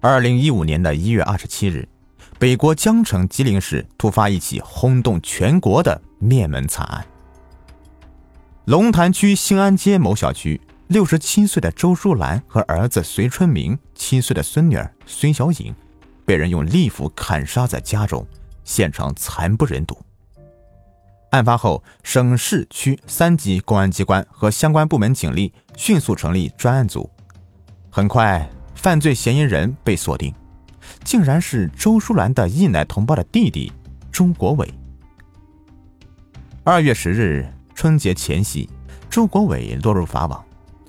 二零一五年的一月二十七日，北国江城吉林市突发一起轰动全国的灭门惨案。龙潭区兴安街某小区，六十七岁的周淑兰和儿子隋春明、七岁的孙女儿孙小颖，被人用利斧砍杀在家中，现场惨不忍睹。案发后，省市区三级公安机关和相关部门警力迅速成立专案组，很快。犯罪嫌疑人被锁定，竟然是周淑兰的义奶同胞的弟弟周国伟。二月十日春节前夕，周国伟落入法网，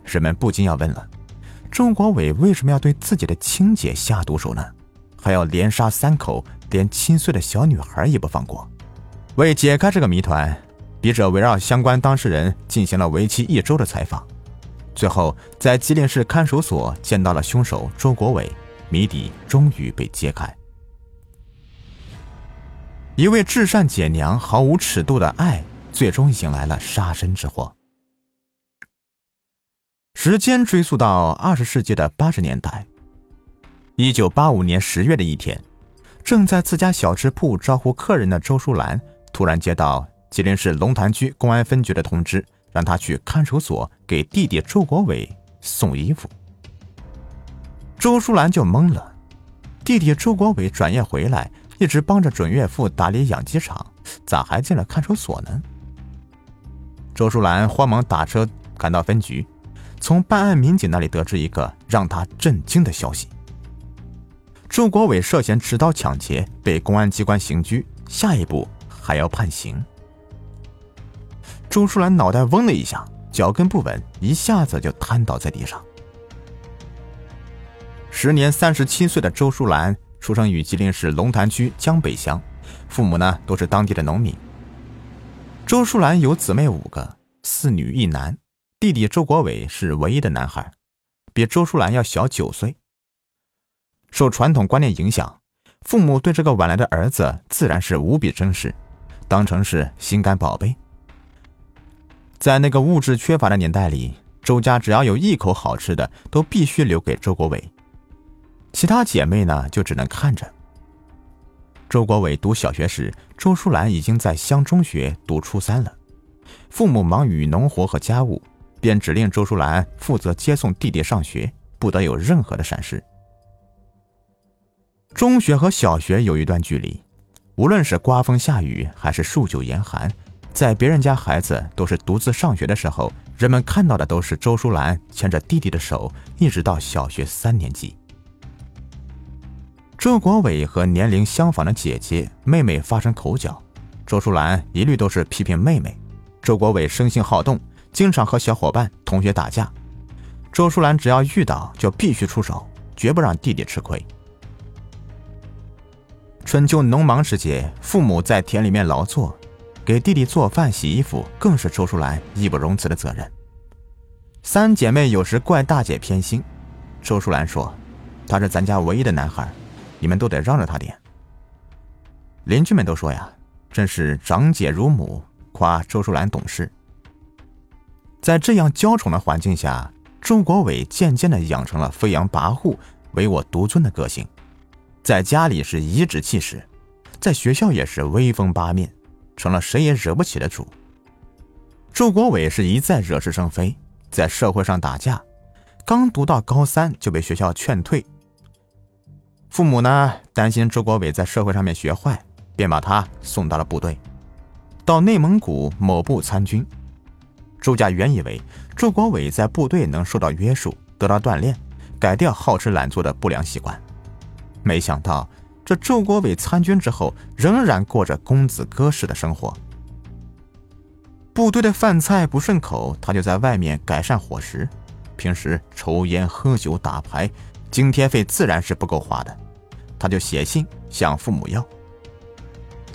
人们不禁要问了：周国伟为什么要对自己的亲姐下毒手呢？还要连杀三口，连七岁的小女孩也不放过？为解开这个谜团，笔者围绕相关当事人进行了为期一周的采访。最后，在吉林市看守所见到了凶手周国伟，谜底终于被揭开。一位至善姐娘毫无尺度的爱，最终引来了杀身之祸。时间追溯到二十世纪的八十年代，一九八五年十月的一天，正在自家小吃铺招呼客人的周淑兰，突然接到吉林市龙潭区公安分局的通知。让他去看守所给弟弟周国伟送衣服。周淑兰就懵了，弟弟周国伟转业回来，一直帮着准岳父打理养鸡场，咋还进了看守所呢？周淑兰慌忙打车赶到分局，从办案民警那里得知一个让他震惊的消息：周国伟涉嫌持刀抢劫，被公安机关刑拘，下一步还要判刑。周淑兰脑袋嗡了一下，脚跟不稳，一下子就瘫倒在地上。时年三十七岁的周淑兰出生于吉林市龙潭区江北乡，父母呢都是当地的农民。周淑兰有姊妹五个，四女一男，弟弟周国伟是唯一的男孩，比周淑兰要小九岁。受传统观念影响，父母对这个晚来的儿子自然是无比珍视，当成是心肝宝贝。在那个物质缺乏的年代里，周家只要有一口好吃的，都必须留给周国伟。其他姐妹呢，就只能看着。周国伟读小学时，周淑兰已经在乡中学读初三了。父母忙于农活和家务，便指令周淑兰负责接送弟弟上学，不得有任何的闪失。中学和小学有一段距离，无论是刮风下雨，还是数九严寒。在别人家孩子都是独自上学的时候，人们看到的都是周淑兰牵着弟弟的手，一直到小学三年级。周国伟和年龄相仿的姐姐、妹妹发生口角，周淑兰一律都是批评妹妹。周国伟生性好动，经常和小伙伴、同学打架，周淑兰只要遇到就必须出手，绝不让弟弟吃亏。春秋农忙时节，父母在田里面劳作。给弟弟做饭、洗衣服，更是周淑兰义不容辞的责任。三姐妹有时怪大姐偏心，周淑兰说：“他是咱家唯一的男孩，你们都得让着他点。”邻居们都说呀：“真是长姐如母，夸周淑兰懂事。”在这样娇宠的环境下，周国伟渐渐的养成了飞扬跋扈、唯我独尊的个性，在家里是颐指气使，在学校也是威风八面。成了谁也惹不起的主。周国伟是一再惹是生非，在社会上打架，刚读到高三就被学校劝退。父母呢担心周国伟在社会上面学坏，便把他送到了部队，到内蒙古某部参军。周家原以为周国伟在部队能受到约束，得到锻炼，改掉好吃懒做的不良习惯，没想到。这周国伟参军之后，仍然过着公子哥式的生活。部队的饭菜不顺口，他就在外面改善伙食。平时抽烟喝酒打牌，津贴费自然是不够花的。他就写信向父母要。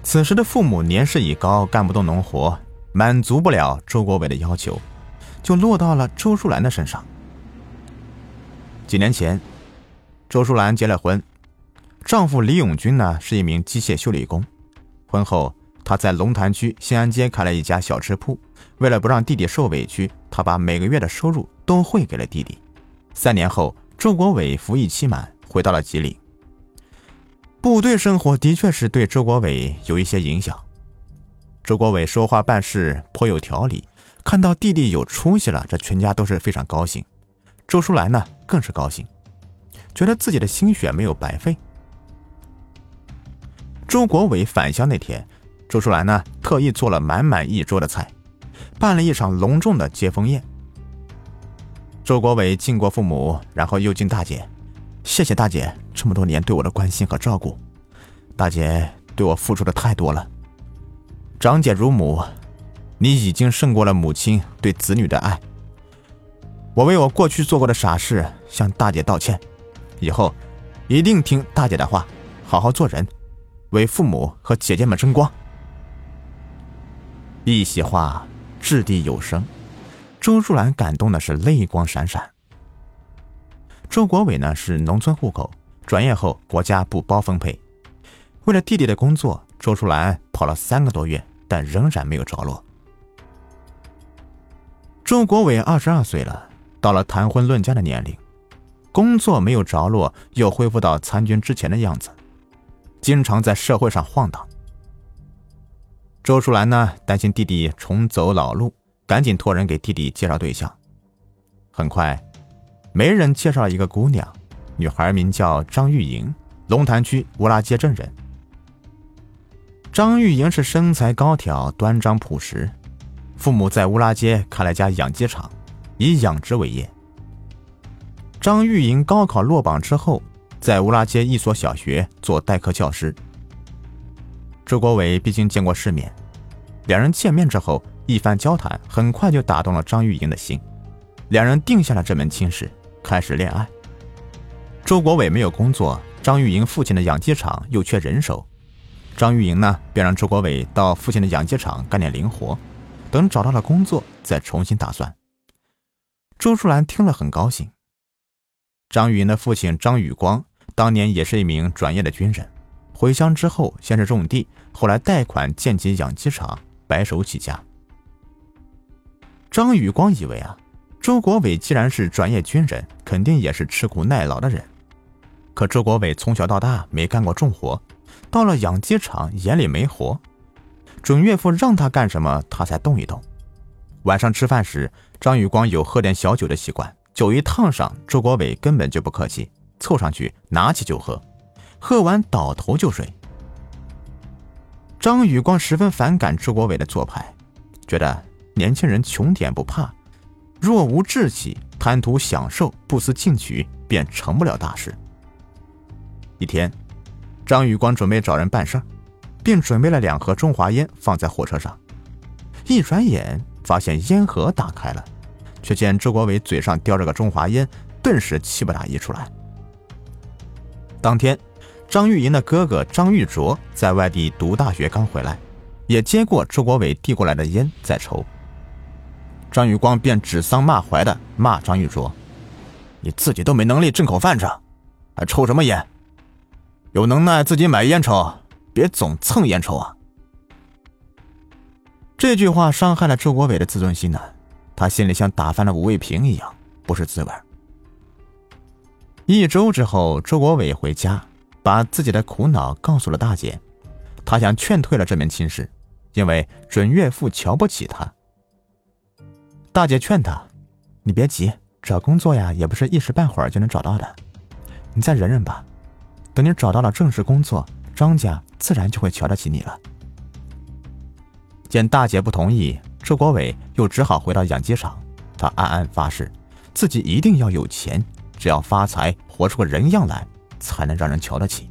此时的父母年事已高，干不动农活，满足不了周国伟的要求，就落到了周淑兰的身上。几年前，周淑兰结了婚。丈夫李永军呢是一名机械修理工，婚后他在龙潭区新安街开了一家小吃铺。为了不让弟弟受委屈，他把每个月的收入都汇给了弟弟。三年后，周国伟服役期满，回到了吉林。部队生活的确是对周国伟有一些影响。周国伟说话办事颇有条理，看到弟弟有出息了，这全家都是非常高兴。周淑兰呢，更是高兴，觉得自己的心血没有白费。周国伟返乡那天，周淑兰呢特意做了满满一桌的菜，办了一场隆重的接风宴。周国伟敬过父母，然后又敬大姐。谢谢大姐这么多年对我的关心和照顾，大姐对我付出的太多了。长姐如母，你已经胜过了母亲对子女的爱。我为我过去做过的傻事向大姐道歉，以后一定听大姐的话，好好做人，为父母和姐姐们争光。一席话掷地有声，周淑兰感动的是泪光闪闪。周国伟呢是农村户口，转业后国家不包分配。为了弟弟的工作，周淑兰跑了三个多月，但仍然没有着落。周国伟二十二岁了，到了谈婚论嫁的年龄，工作没有着落，又恢复到参军之前的样子，经常在社会上晃荡。周淑兰呢担心弟弟重走老路，赶紧托人给弟弟介绍对象。很快。媒人介绍了一个姑娘，女孩名叫张玉莹，龙潭区乌拉街镇人。张玉莹是身材高挑、端庄朴实，父母在乌拉街开了家养鸡场，以养殖为业。张玉莹高考落榜之后，在乌拉街一所小学做代课教师。周国伟毕竟见过世面，两人见面之后一番交谈，很快就打动了张玉莹的心，两人定下了这门亲事。开始恋爱。周国伟没有工作，张玉莹父亲的养鸡场又缺人手，张玉莹呢便让周国伟到父亲的养鸡场干点零活，等找到了工作再重新打算。周淑兰听了很高兴。张玉莹的父亲张宇光当年也是一名转业的军人，回乡之后先是种地，后来贷款建起养鸡场，白手起家。张宇光以为啊。周国伟既然是转业军人，肯定也是吃苦耐劳的人。可周国伟从小到大没干过重活，到了养鸡场眼里没活。准岳父让他干什么，他才动一动。晚上吃饭时，张宇光有喝点小酒的习惯，酒一烫上，周国伟根本就不客气，凑上去拿起就喝，喝完倒头就睡。张宇光十分反感周国伟的做派，觉得年轻人穷点不怕。若无志气，贪图享受，不思进取，便成不了大事。一天，张宇光准备找人办事儿，便准备了两盒中华烟放在火车上。一转眼，发现烟盒打开了，却见周国伟嘴上叼着个中华烟，顿时气不打一处来。当天，张玉莹的哥哥张玉卓在外地读大学刚回来，也接过周国伟递过来的烟在抽。张玉光便指桑骂槐的骂张玉卓：“你自己都没能力挣口饭吃，还抽什么烟？有能耐自己买烟抽，别总蹭烟抽啊！”这句话伤害了周国伟的自尊心呢，他心里像打翻了五味瓶一样，不是滋味。一周之后，周国伟回家，把自己的苦恼告诉了大姐，他想劝退了这门亲事，因为准岳父瞧不起他。大姐劝他：“你别急，找工作呀，也不是一时半会儿就能找到的。你再忍忍吧，等你找到了正式工作，张家自然就会瞧得起你了。”见大姐不同意，周国伟又只好回到养鸡场。他暗暗发誓，自己一定要有钱，只要发财，活出个人样来，才能让人瞧得起。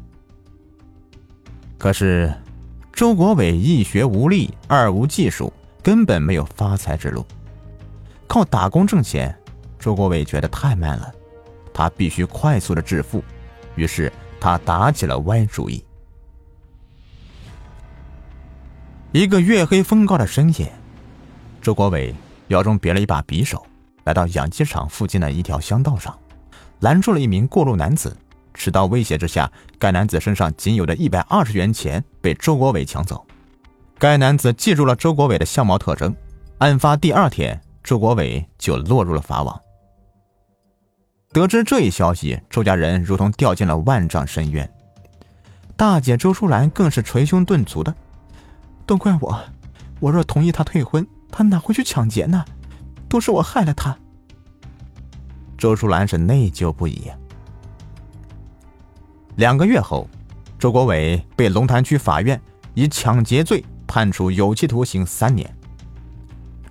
可是，周国伟一学无力，二无技术，根本没有发财之路。靠打工挣钱，周国伟觉得太慢了，他必须快速的致富，于是他打起了歪主意。一个月黑风高的深夜，周国伟腰中别了一把匕首，来到养鸡场附近的一条乡道上，拦住了一名过路男子。持刀威胁之下，该男子身上仅有的一百二十元钱被周国伟抢走。该男子记住了周国伟的相貌特征，案发第二天。周国伟就落入了法网。得知这一消息，周家人如同掉进了万丈深渊。大姐周淑兰更是捶胸顿足的：“都怪我，我若同意他退婚，他哪会去抢劫呢？都是我害了他。”周淑兰是内疚不已。两个月后，周国伟被龙潭区法院以抢劫罪判处有期徒刑三年。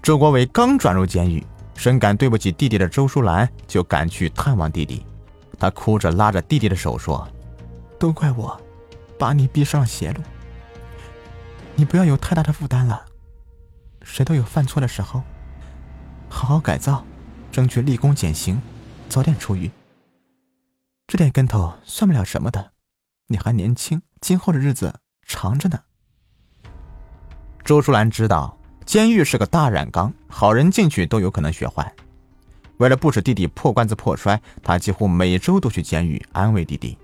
周国伟刚转入监狱，深感对不起弟弟的周淑兰就赶去探望弟弟。他哭着拉着弟弟的手说：“都怪我。”把你逼上了邪路，你不要有太大的负担了。谁都有犯错的时候，好好改造，争取立功减刑，早点出狱。这点跟头算不了什么的，你还年轻，今后的日子长着呢。周淑兰知道监狱是个大染缸，好人进去都有可能学坏。为了不使弟弟破罐子破摔，她几乎每周都去监狱安慰弟弟。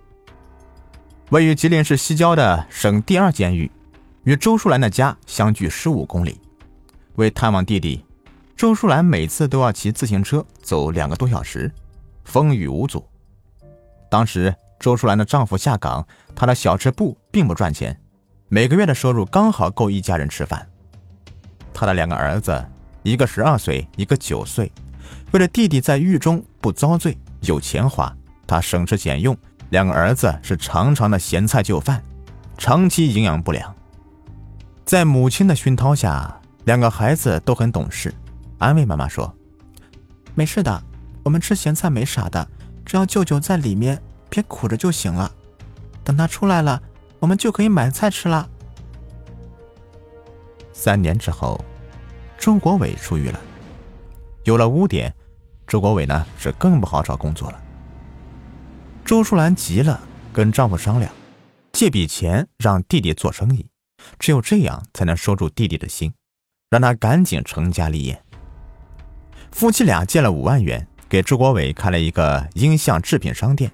位于吉林市西郊的省第二监狱，与周淑兰的家相距十五公里。为探望弟弟，周淑兰每次都要骑自行车走两个多小时，风雨无阻。当时周淑兰的丈夫下岗，她的小吃部并不赚钱，每个月的收入刚好够一家人吃饭。她的两个儿子，一个十二岁，一个九岁，为了弟弟在狱中不遭罪，有钱花，她省吃俭用。两个儿子是常常的咸菜就饭，长期营养不良。在母亲的熏陶下，两个孩子都很懂事，安慰妈妈说：“没事的，我们吃咸菜没啥的，只要舅舅在里面别苦着就行了。等他出来了，我们就可以买菜吃了。”三年之后，周国伟出狱了，有了污点，周国伟呢是更不好找工作了。周淑兰急了，跟丈夫商量，借笔钱让弟弟做生意，只有这样才能收住弟弟的心，让他赶紧成家立业。夫妻俩借了五万元，给周国伟开了一个音像制品商店。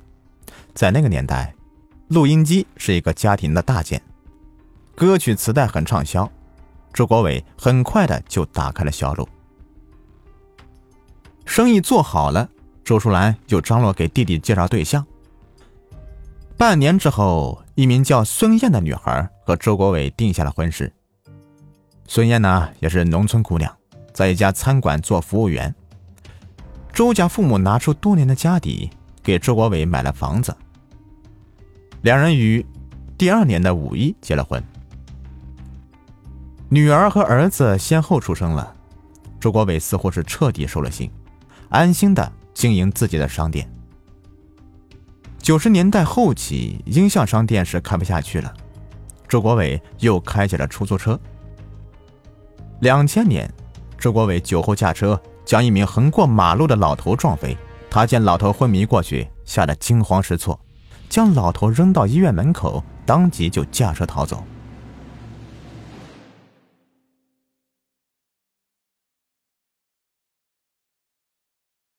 在那个年代，录音机是一个家庭的大件，歌曲磁带很畅销，周国伟很快的就打开了销路。生意做好了，周淑兰就张罗给弟弟介绍对象。半年之后，一名叫孙燕的女孩和周国伟定下了婚事。孙燕呢，也是农村姑娘，在一家餐馆做服务员。周家父母拿出多年的家底，给周国伟买了房子。两人于第二年的五一结了婚。女儿和儿子先后出生了，周国伟似乎是彻底收了心，安心的经营自己的商店。九十年代后期，音像商店是开不下去了，周国伟又开起了出租车。两千年，周国伟酒后驾车将一名横过马路的老头撞飞，他见老头昏迷过去，吓得惊慌失措，将老头扔到医院门口，当即就驾车逃走。